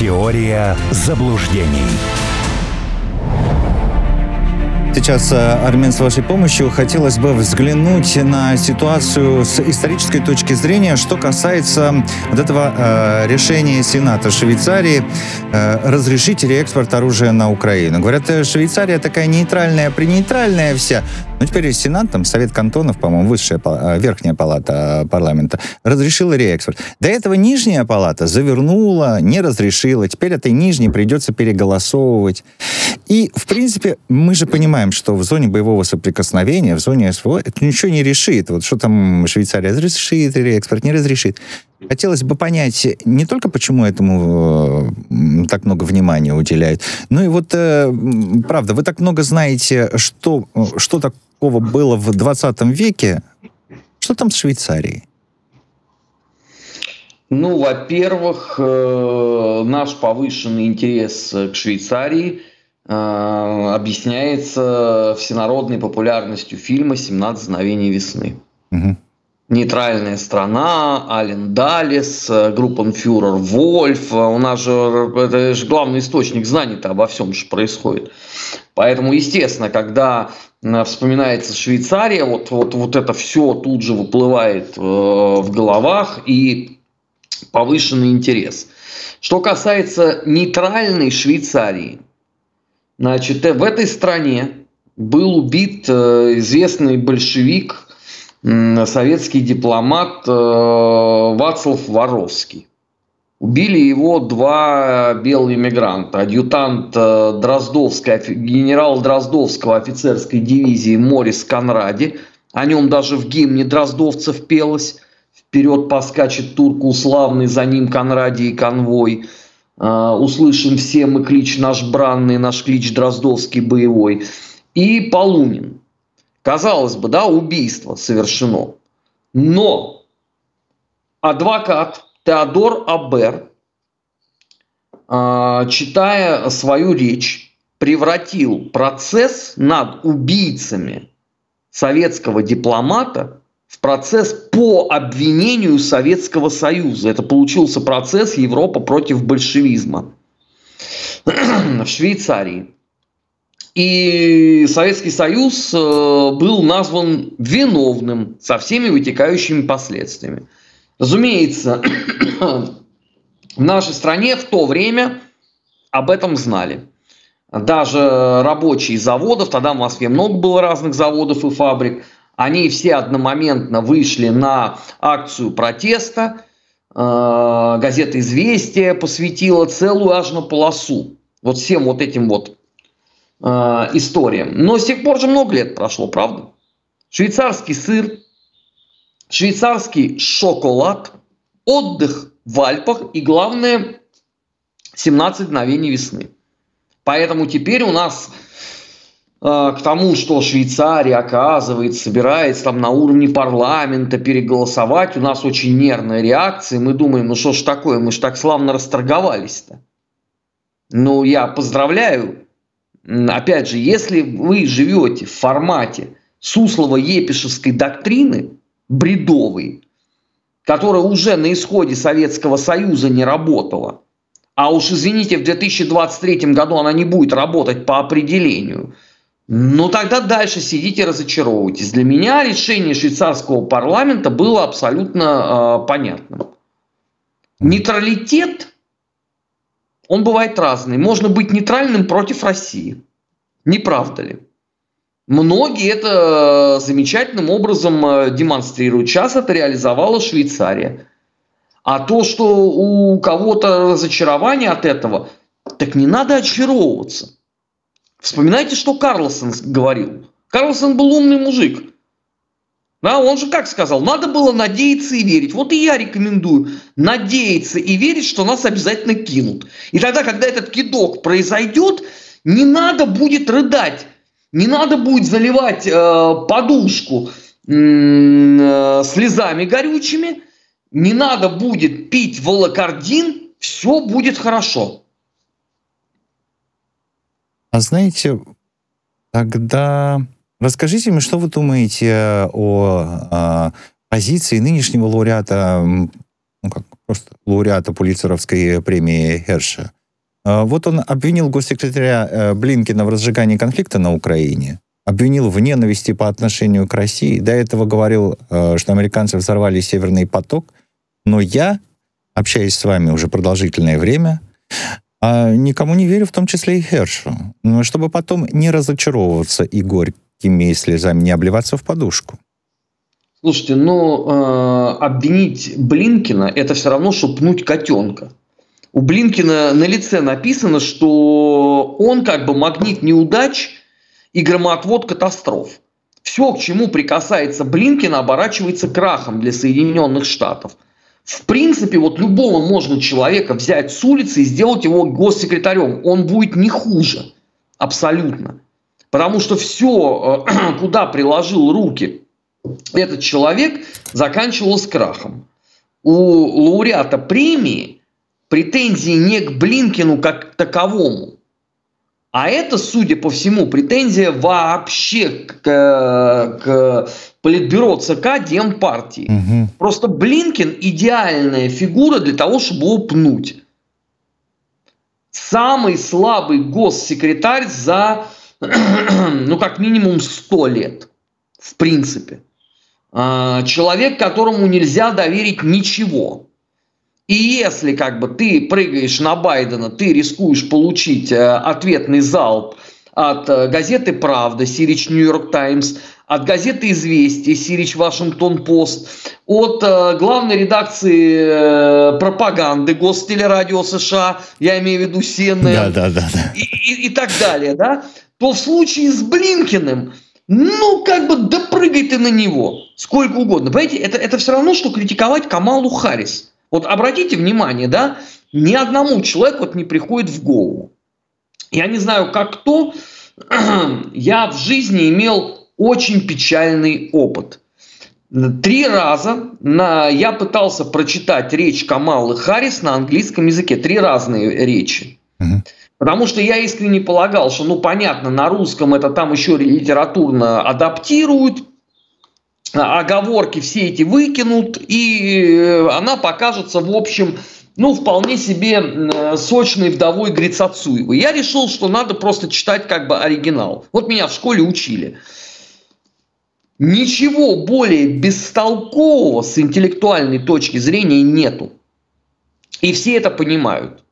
Теория заблуждений. Сейчас, э, Армен, с вашей помощью хотелось бы взглянуть на ситуацию с исторической точки зрения, что касается вот этого э, решения Сената Швейцарии э, разрешить реэкспорт оружия на Украину. Говорят, э, Швейцария такая нейтральная, принейтральная вся. Но теперь Сенат, там, Совет кантонов, по-моему, высшая, э, верхняя палата парламента, разрешила реэкспорт. До этого нижняя палата завернула, не разрешила. Теперь этой нижней придется переголосовывать. И, в принципе, мы же понимаем, что в зоне боевого соприкосновения, в зоне СВО, это ничего не решит. Вот что там Швейцария разрешит или экспорт не разрешит. Хотелось бы понять не только, почему этому э, так много внимания уделяют, но и вот, э, правда, вы так много знаете, что, что такого было в 20 веке. Что там с Швейцарией? Ну, во-первых, э, наш повышенный интерес к Швейцарии – Э, объясняется всенародной популярностью фильма «17 мгновений весны». Угу. Нейтральная страна, Ален Далис, э, группенфюрер Вольф. У нас же это же главный источник знаний-то обо всем, что происходит. Поэтому, естественно, когда вспоминается Швейцария, вот, вот, вот это все тут же выплывает э, в головах и повышенный интерес. Что касается нейтральной Швейцарии – Значит, э, в этой стране был убит э, известный большевик, советский дипломат э, Вацлав Воровский. Убили его два белых иммигранта. Адъютант Дроздовской, генерал Дроздовского офицерской дивизии Морис Конради. О нем даже в гимне Дроздовцев пелось. Вперед поскачет турку славный, за ним Конради и конвой. А, услышим все мы клич наш бранный, наш клич Дроздовский боевой. И Полунин. Казалось бы, да, убийство совершено. Но адвокат Теодор Абер, а, читая свою речь, превратил процесс над убийцами советского дипломата в процесс по обвинению Советского Союза. Это получился процесс Европа против большевизма в Швейцарии. И Советский Союз э, был назван виновным со всеми вытекающими последствиями. Разумеется, в нашей стране в то время об этом знали. Даже рабочие заводов, тогда в Москве много было разных заводов и фабрик – они все одномоментно вышли на акцию протеста. Э, газета «Известия» посвятила целую аж на полосу вот всем вот этим вот э, историям. Но с тех пор же много лет прошло, правда? Швейцарский сыр, швейцарский шоколад, отдых в Альпах и, главное, 17 мгновений весны. Поэтому теперь у нас Э, к тому, что Швейцария, оказывается, собирается там на уровне парламента переголосовать, у нас очень нервная реакция, мы думаем, ну что ж такое, мы ж так славно расторговались-то. Ну, я поздравляю. Опять же, если вы живете в формате Суслова-Епишевской доктрины, бредовой, которая уже на исходе Советского Союза не работала, а уж, извините, в 2023 году она не будет работать по определению – ну тогда дальше сидите разочаровывайтесь. Для меня решение швейцарского парламента было абсолютно э, понятным. Нейтралитет, он бывает разный. Можно быть нейтральным против России. Не правда ли? Многие это замечательным образом э, демонстрируют. Сейчас это реализовала Швейцария. А то, что у кого-то разочарование от этого, так не надо очаровываться. Вспоминайте, что Карлсон говорил. Карлсон был умный мужик. Да, он же как сказал, надо было надеяться и верить. Вот и я рекомендую надеяться и верить, что нас обязательно кинут. И тогда, когда этот кидок произойдет, не надо будет рыдать, не надо будет заливать э, подушку э, слезами горючими, не надо будет пить волокордин, все будет хорошо. А знаете, тогда расскажите мне, что вы думаете о, о позиции нынешнего лауреата ну, как, просто лауреата Пулицеровской премии Херша. Вот он обвинил госсекретаря Блинкина в разжигании конфликта на Украине, обвинил в ненависти по отношению к России. До этого говорил, что американцы взорвали Северный поток. Но я, общаясь с вами уже продолжительное время, а никому не верю, в том числе и Хершу. Чтобы потом не разочаровываться и горькими слезами не обливаться в подушку. Слушайте, ну, э, обвинить Блинкина – это все равно, что пнуть котенка. У Блинкина на лице написано, что он как бы магнит неудач и громоотвод катастроф. Все, к чему прикасается Блинкин, оборачивается крахом для Соединенных Штатов. В принципе, вот любого можно человека взять с улицы и сделать его госсекретарем. Он будет не хуже. Абсолютно. Потому что все, э, куда приложил руки этот человек заканчивалось крахом. У лауреата премии претензии не к Блинкину как таковому, а это, судя по всему, претензия вообще к, к политбюро ЦК Демпартии. Угу. Просто Блинкин идеальная фигура для того, чтобы его пнуть. Самый слабый госсекретарь за, ну, как минимум 100 лет, в принципе. А, человек, которому нельзя доверить ничего. И если как бы ты прыгаешь на Байдена, ты рискуешь получить э, ответный залп от э, газеты «Правда», Сирич Нью-Йорк Таймс, от газеты «Известия», Сирич Вашингтон Пост, от э, главной редакции пропаганды Гостелерадио США, я имею в виду CNN, да, да, да, да. И, и, и так далее, да, то в случае с Блинкиным – ну, как бы допрыгай ты на него сколько угодно. Понимаете, это, это все равно, что критиковать Камалу Харрис. Вот обратите внимание, да, ни одному человеку вот не приходит в голову. Я не знаю, как кто, я в жизни имел очень печальный опыт. Три раза на, я пытался прочитать речь Камалы Харрис на английском языке. Три разные речи. Потому что я искренне полагал, что, ну, понятно, на русском это там еще литературно адаптируют, оговорки все эти выкинут, и э, она покажется, в общем, ну, вполне себе сочной вдовой Грицацуевой. Я решил, что надо просто читать как бы оригинал. Вот меня в школе учили. Ничего более бестолкового с интеллектуальной точки зрения нету. И все это понимают.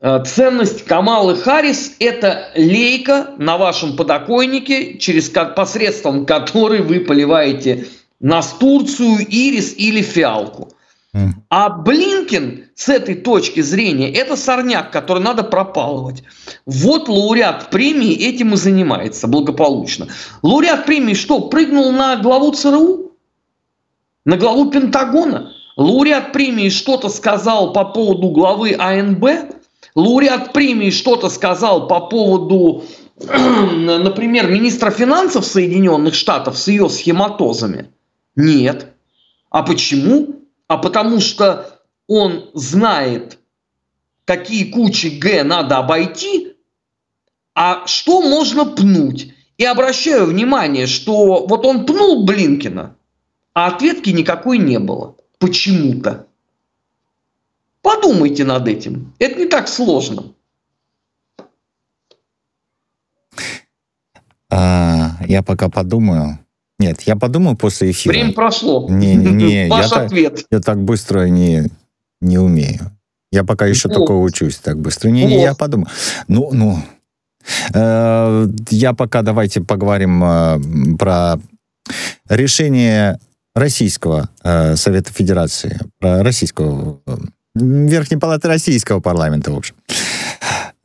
Э, ценность Камалы Харрис – это лейка на вашем подоконнике, через посредством которой вы поливаете настурцию, ирис или фиалку. А Блинкин с этой точки зрения – это сорняк, который надо пропалывать. Вот лауреат премии этим и занимается благополучно. Лауреат премии что, прыгнул на главу ЦРУ? На главу Пентагона? Лауреат премии что-то сказал по поводу главы АНБ? Лауреат премии что-то сказал по поводу, например, министра финансов Соединенных Штатов с ее схематозами? Нет. А почему? А потому что он знает, какие кучи Г надо обойти, а что можно пнуть. И обращаю внимание, что вот он пнул Блинкина, а ответки никакой не было. Почему-то. Подумайте над этим. Это не так сложно. А, я пока подумаю. Нет, я подумаю после эфира. Время прошло. Не, не. Ваш я ответ. Так, я так быстро не, не умею. Я пока еще вот. только учусь так быстро. Не, не, я подумаю. Ну, ну. Э, я пока давайте поговорим э, про решение Российского э, Совета Федерации, про российского Верхней Палаты Российского парламента, в общем.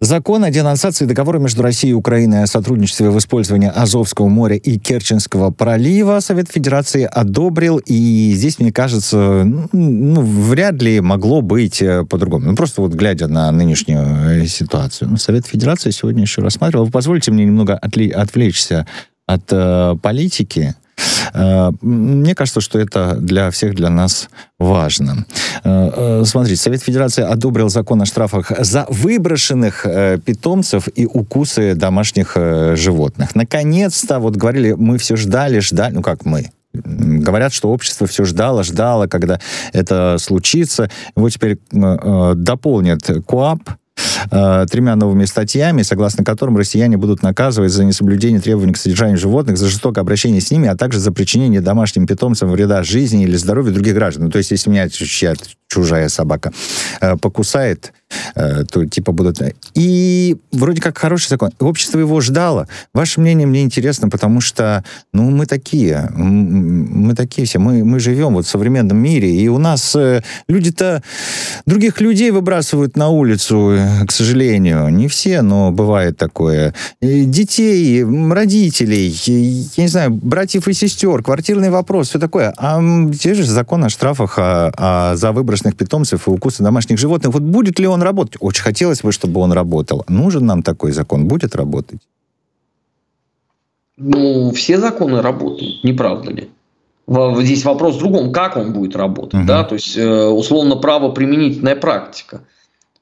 Закон о денонсации договора между Россией и Украиной о сотрудничестве в использовании Азовского моря и Керченского пролива Совет Федерации одобрил, и здесь, мне кажется, ну, вряд ли могло быть э, по-другому. Ну, просто вот глядя на нынешнюю э, ситуацию. Ну, Совет Федерации сегодня еще рассматривал. Вы позвольте мне немного отвлечься от э, политики мне кажется, что это для всех, для нас важно. Э, э, смотрите, Совет Федерации одобрил закон о штрафах за выброшенных питомцев и укусы домашних животных. Наконец-то, вот говорили, мы все ждали, ждали, ну как мы, Говорят, что общество все ждало, ждало, когда это случится. Его теперь э, дополнят КОАП, э, тремя новыми статьями, согласно которым россияне будут наказывать за несоблюдение требований к содержанию животных, за жестокое обращение с ними, а также за причинение домашним питомцам вреда жизни или здоровью других граждан. Ну, то есть, если меня чья чужая собака э, покусает, то типа будут... И вроде как хороший закон. Общество его ждало. Ваше мнение мне интересно, потому что, ну, мы такие. Мы такие все. Мы, мы живем вот в современном мире, и у нас э, люди-то других людей выбрасывают на улицу, э, к сожалению. Не все, но бывает такое. Детей, родителей, я не знаю, братьев и сестер, квартирный вопрос, все такое. А те же закон о штрафах а, а за выброшенных питомцев и укусы домашних животных. Вот будет ли он он работать. Очень хотелось бы, чтобы он работал. Нужен нам такой закон? Будет работать? Ну, все законы работают, не правда ли? Здесь вопрос в другом, как он будет работать, угу. да, то есть э, условно правоприменительная практика.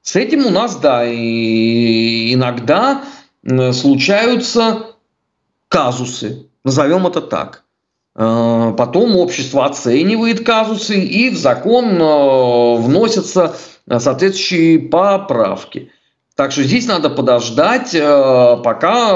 С этим у нас, да, и иногда случаются казусы, назовем это так. Э, потом общество оценивает казусы и в закон э, вносятся соответствующие поправки. Так что здесь надо подождать, э, пока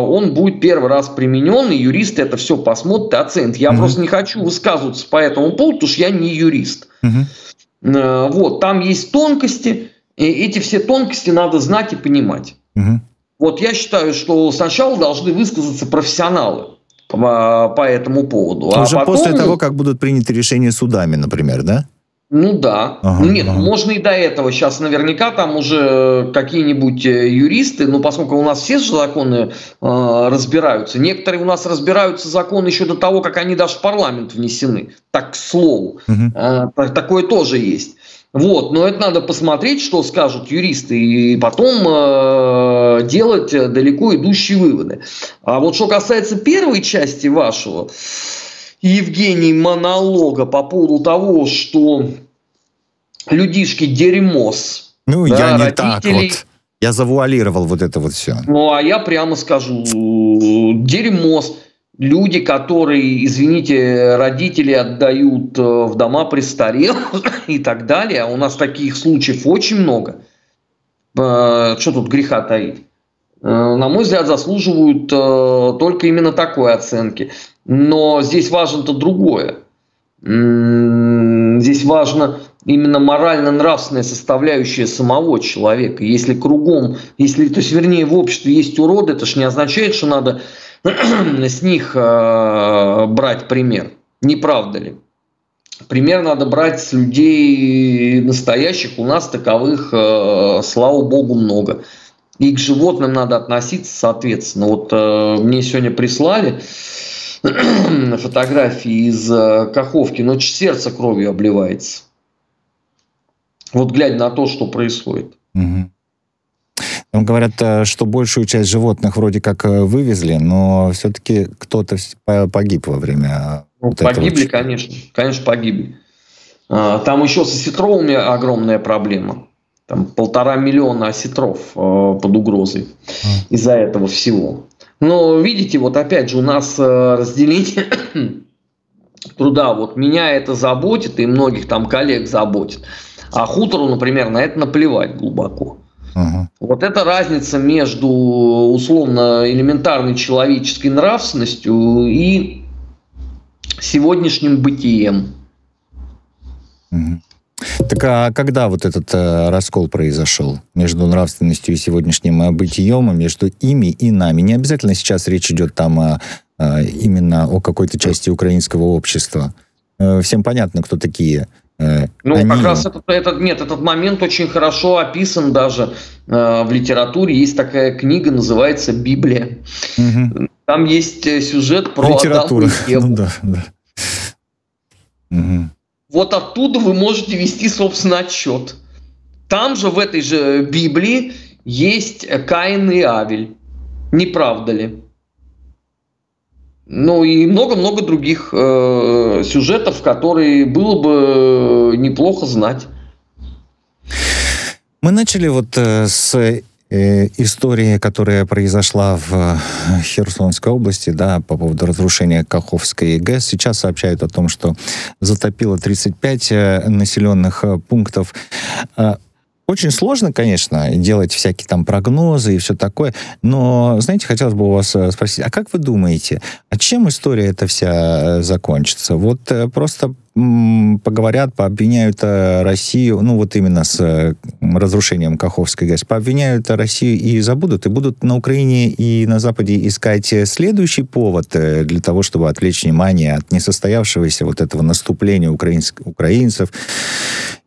он будет первый раз применен, и юристы это все посмотрят и оценят. Я угу. просто не хочу высказываться по этому поводу, потому что я не юрист. Угу. Вот, там есть тонкости, и эти все тонкости надо знать и понимать. Угу. Вот я считаю, что сначала должны высказаться профессионалы по, по этому поводу. Уже а потом... после того, как будут приняты решения судами, например, да? Ну да. Ага, ну нет, ага. можно и до этого. Сейчас наверняка там уже какие-нибудь э, юристы, ну поскольку у нас все же законы э, разбираются. Некоторые у нас разбираются законы еще до того, как они даже в парламент внесены. Так, к слову. Угу. Э, такое тоже есть. Вот, но это надо посмотреть, что скажут юристы, и потом э, делать далеко идущие выводы. А вот что касается первой части вашего, Евгений монолога по поводу того, что людишки дерьмос. Ну, да, я не так вот. Я завуалировал вот это вот все. Ну, а я прямо скажу, дерьмос. Люди, которые, извините, родители отдают э, в дома престарелых и так далее. А у нас таких случаев очень много. Э, что тут греха таить? Э, на мой взгляд, заслуживают только именно такой оценки. Но здесь важно-то другое. Здесь важно именно морально-нравственная составляющая самого человека. Если кругом, если, то есть, вернее, в обществе есть уроды, это же не означает, что надо с них э, брать пример. Не правда ли? Пример надо брать с людей настоящих. У нас таковых, э, слава богу, много. И к животным надо относиться соответственно. Вот э, мне сегодня прислали фотографии из э, Каховки, но сердце кровью обливается. Вот глядя на то, что происходит. Угу. Говорят, э, что большую часть животных вроде как э, вывезли, но все-таки кто-то погиб во время... Ну, вот погибли, этого. конечно. Конечно, погибли. А, там еще с осетровыми огромная проблема. Там полтора миллиона осетров под угрозой из-за этого всего. Но видите, вот опять же у нас э, разделение труда, вот меня это заботит и многих там коллег заботит, а хутору, например, на это наплевать глубоко. Угу. Вот эта разница между условно элементарной человеческой нравственностью и сегодняшним бытием. Угу. Так а когда вот этот э, раскол произошел между нравственностью и сегодняшним э, бытием, между ими и нами? Не обязательно сейчас речь идет там э, э, именно о какой-то части украинского общества. Э, всем понятно, кто такие. Э, ну, они... как раз этот, этот, нет, этот момент очень хорошо описан даже э, в литературе. Есть такая книга, называется «Библия». Угу. Там есть э, сюжет про Литература. Адама и Еву. Ну, да, да. Угу. Вот оттуда вы можете вести, собственно, отчет. Там же, в этой же Библии, есть Каин и Авель. Не правда ли? Ну и много-много других э, сюжетов, которые было бы неплохо знать. Мы начали вот э, с э, истории, которая произошла в Херсонской области, да, по поводу разрушения Каховской ГЭС. Сейчас сообщают о том, что затопило 35 э, населенных э, пунктов. Очень сложно, конечно, делать всякие там прогнозы и все такое, но, знаете, хотелось бы у вас э, спросить, а как вы думаете, а чем история эта вся э, закончится? Вот э, просто поговорят, пообвиняют Россию, ну вот именно с разрушением Каховской ГЭС, пообвиняют Россию и забудут, и будут на Украине и на Западе искать следующий повод для того, чтобы отвлечь внимание от несостоявшегося вот этого наступления украинцев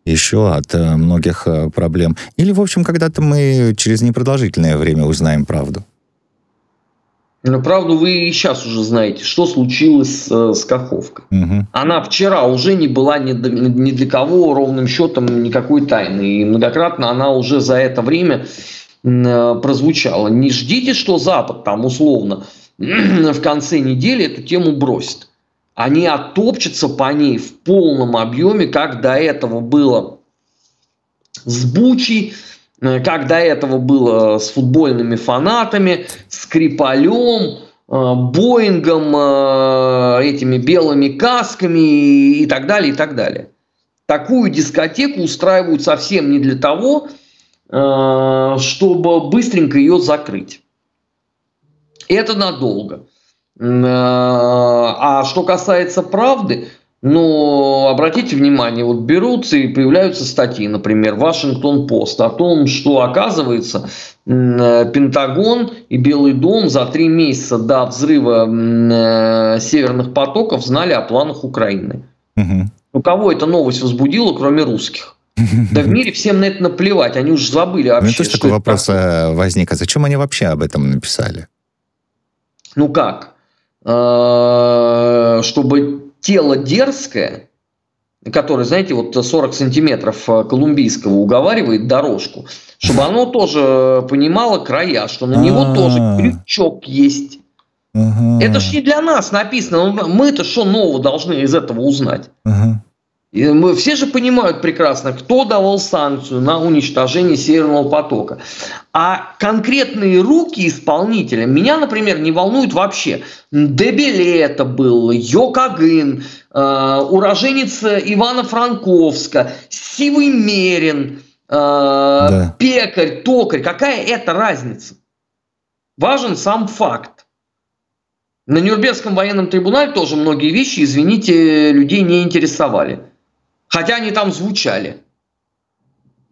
еще от э, многих э, проблем. Или, в общем, когда-то мы через непродолжительное время узнаем правду. Ну, правду вы и сейчас уже знаете, что случилось с, э, с Каховкой. Угу. Она вчера уже не была ни, ни для кого ровным счетом никакой тайны. И многократно она уже за это время прозвучала. Не ждите, что Запад там условно в конце недели эту тему бросит они оттопчутся по ней в полном объеме, как до этого было с Бучей, э, как до этого было с футбольными фанатами, с Крипалем, э, Боингом, э, этими белыми касками и так далее, и так далее. Такую дискотеку устраивают совсем не для того, чтобы быстренько ее закрыть. Это надолго. Э, а что касается правды, ну, обратите внимание, вот берутся и появляются статьи, например, Вашингтон-Пост о том, что, оказывается, э, Пентагон и Белый дом за три месяца до взрыва э, северных потоков знали о планах Украины. Угу. Ну, кого эта новость возбудила, кроме русских? Да в мире всем на это наплевать, они уже забыли вообще. Ну, тоже такой вопрос такое. возник, а зачем они вообще об этом написали? Ну как? Э, чтобы тело дерзкое, которое, знаете, вот 40 сантиметров э, колумбийского уговаривает дорожку, чтобы оно тоже понимало края, что на него А-а-а. тоже крючок есть. Это ж не для нас написано. Ну, мы-то что нового должны из этого узнать? И мы все же понимают прекрасно, кто давал санкцию на уничтожение Северного потока. А конкретные руки исполнителя меня, например, не волнуют вообще. Дебеле это был, Йокагын, э, уроженец Ивана Франковска, Сивый Мерин, э, да. Пекарь, Токарь. Какая это разница? Важен сам факт. На Нюрнбергском военном трибунале тоже многие вещи, извините, людей не интересовали хотя они там звучали.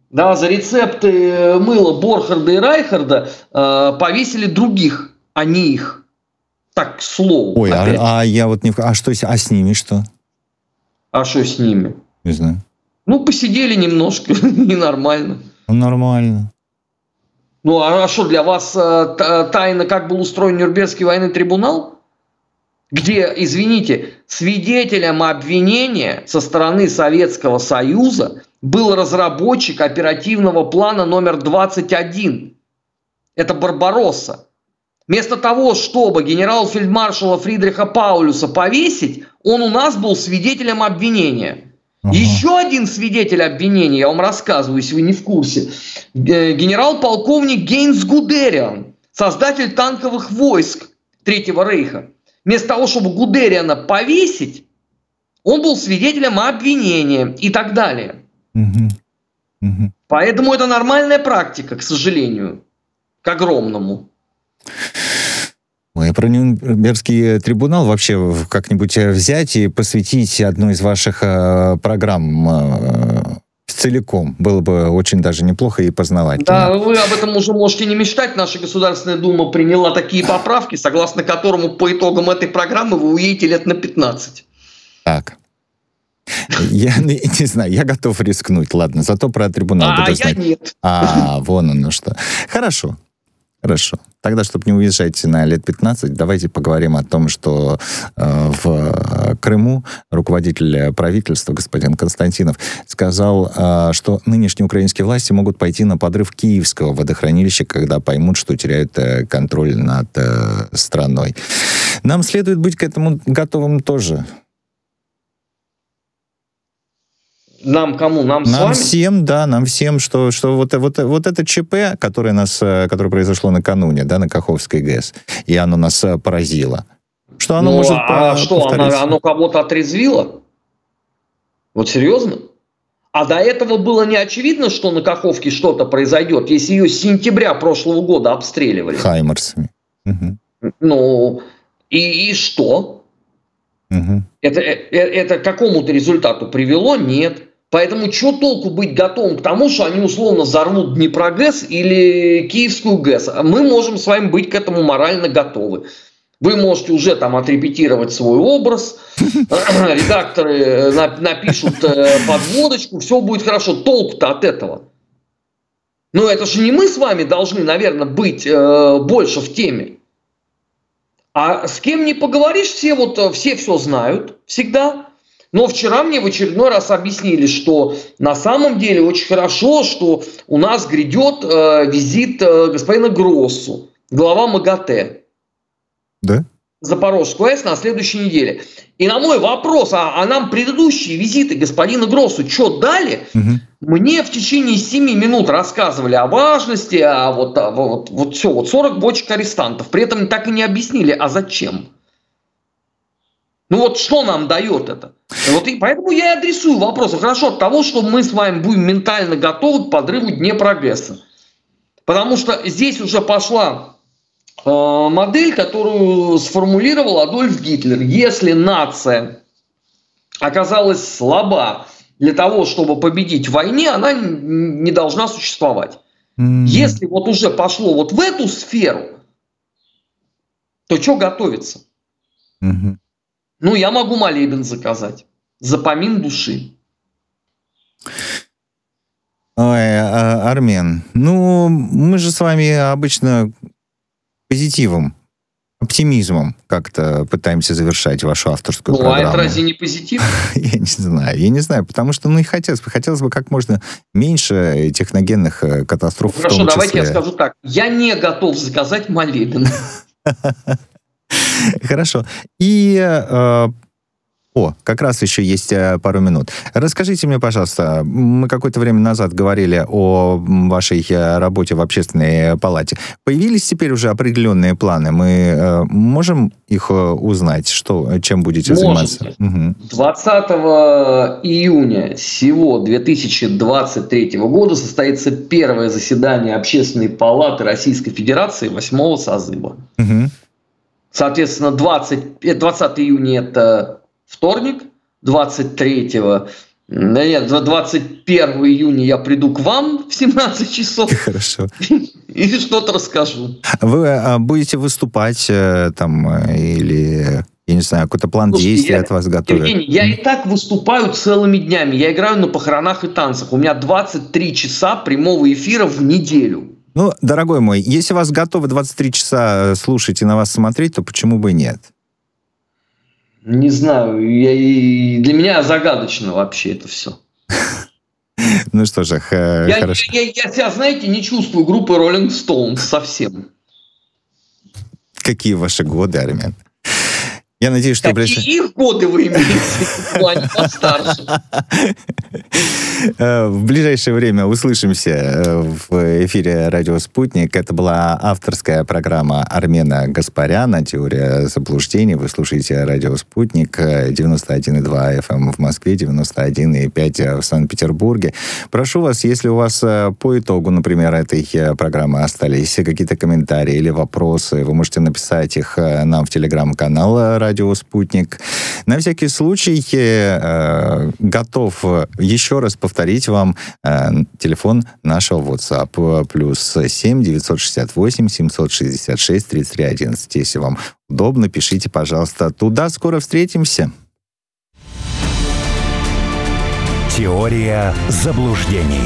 Да, за рецепты мыла Борхарда и Райхарда э, повесили других, а не их. Так, к слову. Ой, а, а я вот не... А что а с ними что? А что с ними? Не знаю. Ну, посидели немножко, ненормально. Ну, нормально. Ну, а что, для вас э, тайна, как был устроен Нюрнбергский военный трибунал? Где, извините, свидетелем обвинения со стороны Советского Союза был разработчик оперативного плана номер 21. Это Барбаросса. Вместо того, чтобы генерал-фельдмаршала Фридриха Паулюса повесить, он у нас был свидетелем обвинения. Ага. Еще один свидетель обвинения, я вам рассказываю, если вы не в курсе. Э, генерал-полковник Гейнс Гудериан, создатель танковых войск Третьего Рейха вместо того, чтобы Гудериана повесить, он был свидетелем обвинения и так далее. Угу. Угу. Поэтому это нормальная практика, к сожалению, к огромному. Ой, про Нюрнбергский трибунал вообще как-нибудь взять и посвятить одну из ваших э, программ э, целиком. Было бы очень даже неплохо и познавательно. Да, вы об этом уже можете не мечтать. Наша Государственная Дума приняла такие поправки, согласно которому по итогам этой программы вы уедете лет на 15. Так. Я не, не знаю, я готов рискнуть. Ладно, зато про трибунал а, буду знать. А, я нет. А, вон оно что. Хорошо. Хорошо. Тогда, чтобы не уезжать на лет 15, давайте поговорим о том, что э, в Крыму руководитель правительства, господин Константинов, сказал, э, что нынешние украинские власти могут пойти на подрыв киевского водохранилища, когда поймут, что теряют э, контроль над э, страной. Нам следует быть к этому готовым тоже. Нам кому? Нам, нам с вами? всем, да, нам всем, что, что вот, вот, вот это ЧП, которое, нас, э, которое произошло накануне, да, на Каховской ГЭС, и оно нас э, поразило. Что оно ну, может а по- что, оно, оно кого-то отрезвило? Вот серьезно? А до этого было не очевидно, что на Каховке что-то произойдет, если ее с сентября прошлого года обстреливали. Хаймерсами. Угу. Ну, и, и что? Угу. Это, это, это к какому-то результату привело? Нет. Поэтому что толку быть готовым к тому, что они условно взорвут Днепрогэс или Киевскую ГЭС? Мы можем с вами быть к этому морально готовы. Вы можете уже там отрепетировать свой образ, редакторы э, напишут э, подводочку, все будет хорошо. Толк-то от этого. Но это же не мы с вами должны, наверное, быть э, больше в теме. А с кем не поговоришь, все вот все все знают всегда. Но вчера мне в очередной раз объяснили, что на самом деле очень хорошо, что у нас грядет э, визит э, господина Гроссу, глава МАГАТЭ. Да? Запорожскую АЭС на следующей неделе. И на мой вопрос, а, а нам предыдущие визиты господина Гроссу что дали? Угу. Мне в течение 7 минут рассказывали о важности, а вот, а вот, вот все, вот 40 бочек арестантов. При этом так и не объяснили, а зачем? Ну вот что нам дает это? Вот и поэтому я и адресую вопрос. Хорошо от того, что мы с вами будем ментально готовы к подрыву Днепрогресса. Потому что здесь уже пошла Э, модель, которую сформулировал Адольф Гитлер. Если нация оказалась слаба для того, чтобы победить в войне, она не должна существовать. Mm-hmm. Если вот уже пошло вот в эту сферу, то что готовится? Mm-hmm. Ну, я могу молебен заказать. За помин души. Ой, а, Армен, ну, мы же с вами обычно позитивом, оптимизмом как-то пытаемся завершать вашу авторскую ну, программу. Ну, а это разве не позитив? я не знаю, я не знаю, потому что, ну, и хотелось бы, хотелось бы как можно меньше техногенных э, катастроф ну, Хорошо, давайте я скажу так. Я не готов заказать молебен. Хорошо. И э, о, как раз еще есть э, пару минут. Расскажите мне, пожалуйста, мы какое-то время назад говорили о вашей э, работе в общественной палате. Появились теперь уже определенные планы? Мы можем их узнать, что, чем будете Можете. заниматься? Угу. 20 июня всего 2023 года состоится первое заседание Общественной палаты Российской Федерации восьмого созыва. Угу. Соответственно, 20, 20 июня это вторник, 23-го, да нет, 21 июня я приду к вам в 17 часов. Хорошо. И что-то расскажу. Вы а, будете выступать э, там э, или я не знаю, какой-то план Слушайте, действий я, от вас готовят. Евгений, я и так выступаю целыми днями. Я играю на похоронах и танцах. У меня 23 часа прямого эфира в неделю. Ну, дорогой мой, если вас готовы 23 часа слушать и на вас смотреть, то почему бы нет? Не знаю, я, для меня загадочно вообще это все. Ну что же, я, хорошо. Я, себя, знаете, не чувствую группы Rolling Stones совсем. Какие ваши годы, Армен? Я надеюсь, что... Какие их годы вы имеете в плане постарше? Э, в ближайшее время услышимся э, в эфире «Радио Спутник». Это была авторская программа Армена Гаспаряна «Теория заблуждений». Вы слушаете «Радио Спутник» 91,2 FM эм в Москве, 91,5 в Санкт-Петербурге. Прошу вас, если у вас э, по итогу, например, этой программы остались какие-то комментарии или вопросы, вы можете написать их нам в телеграм-канал «Радио Спутник». На всякий случай готов еще раз повторить вам э, телефон нашего WhatsApp. Плюс 7 968 766 33 11. Если вам удобно, пишите, пожалуйста, туда. Скоро встретимся. Теория заблуждений.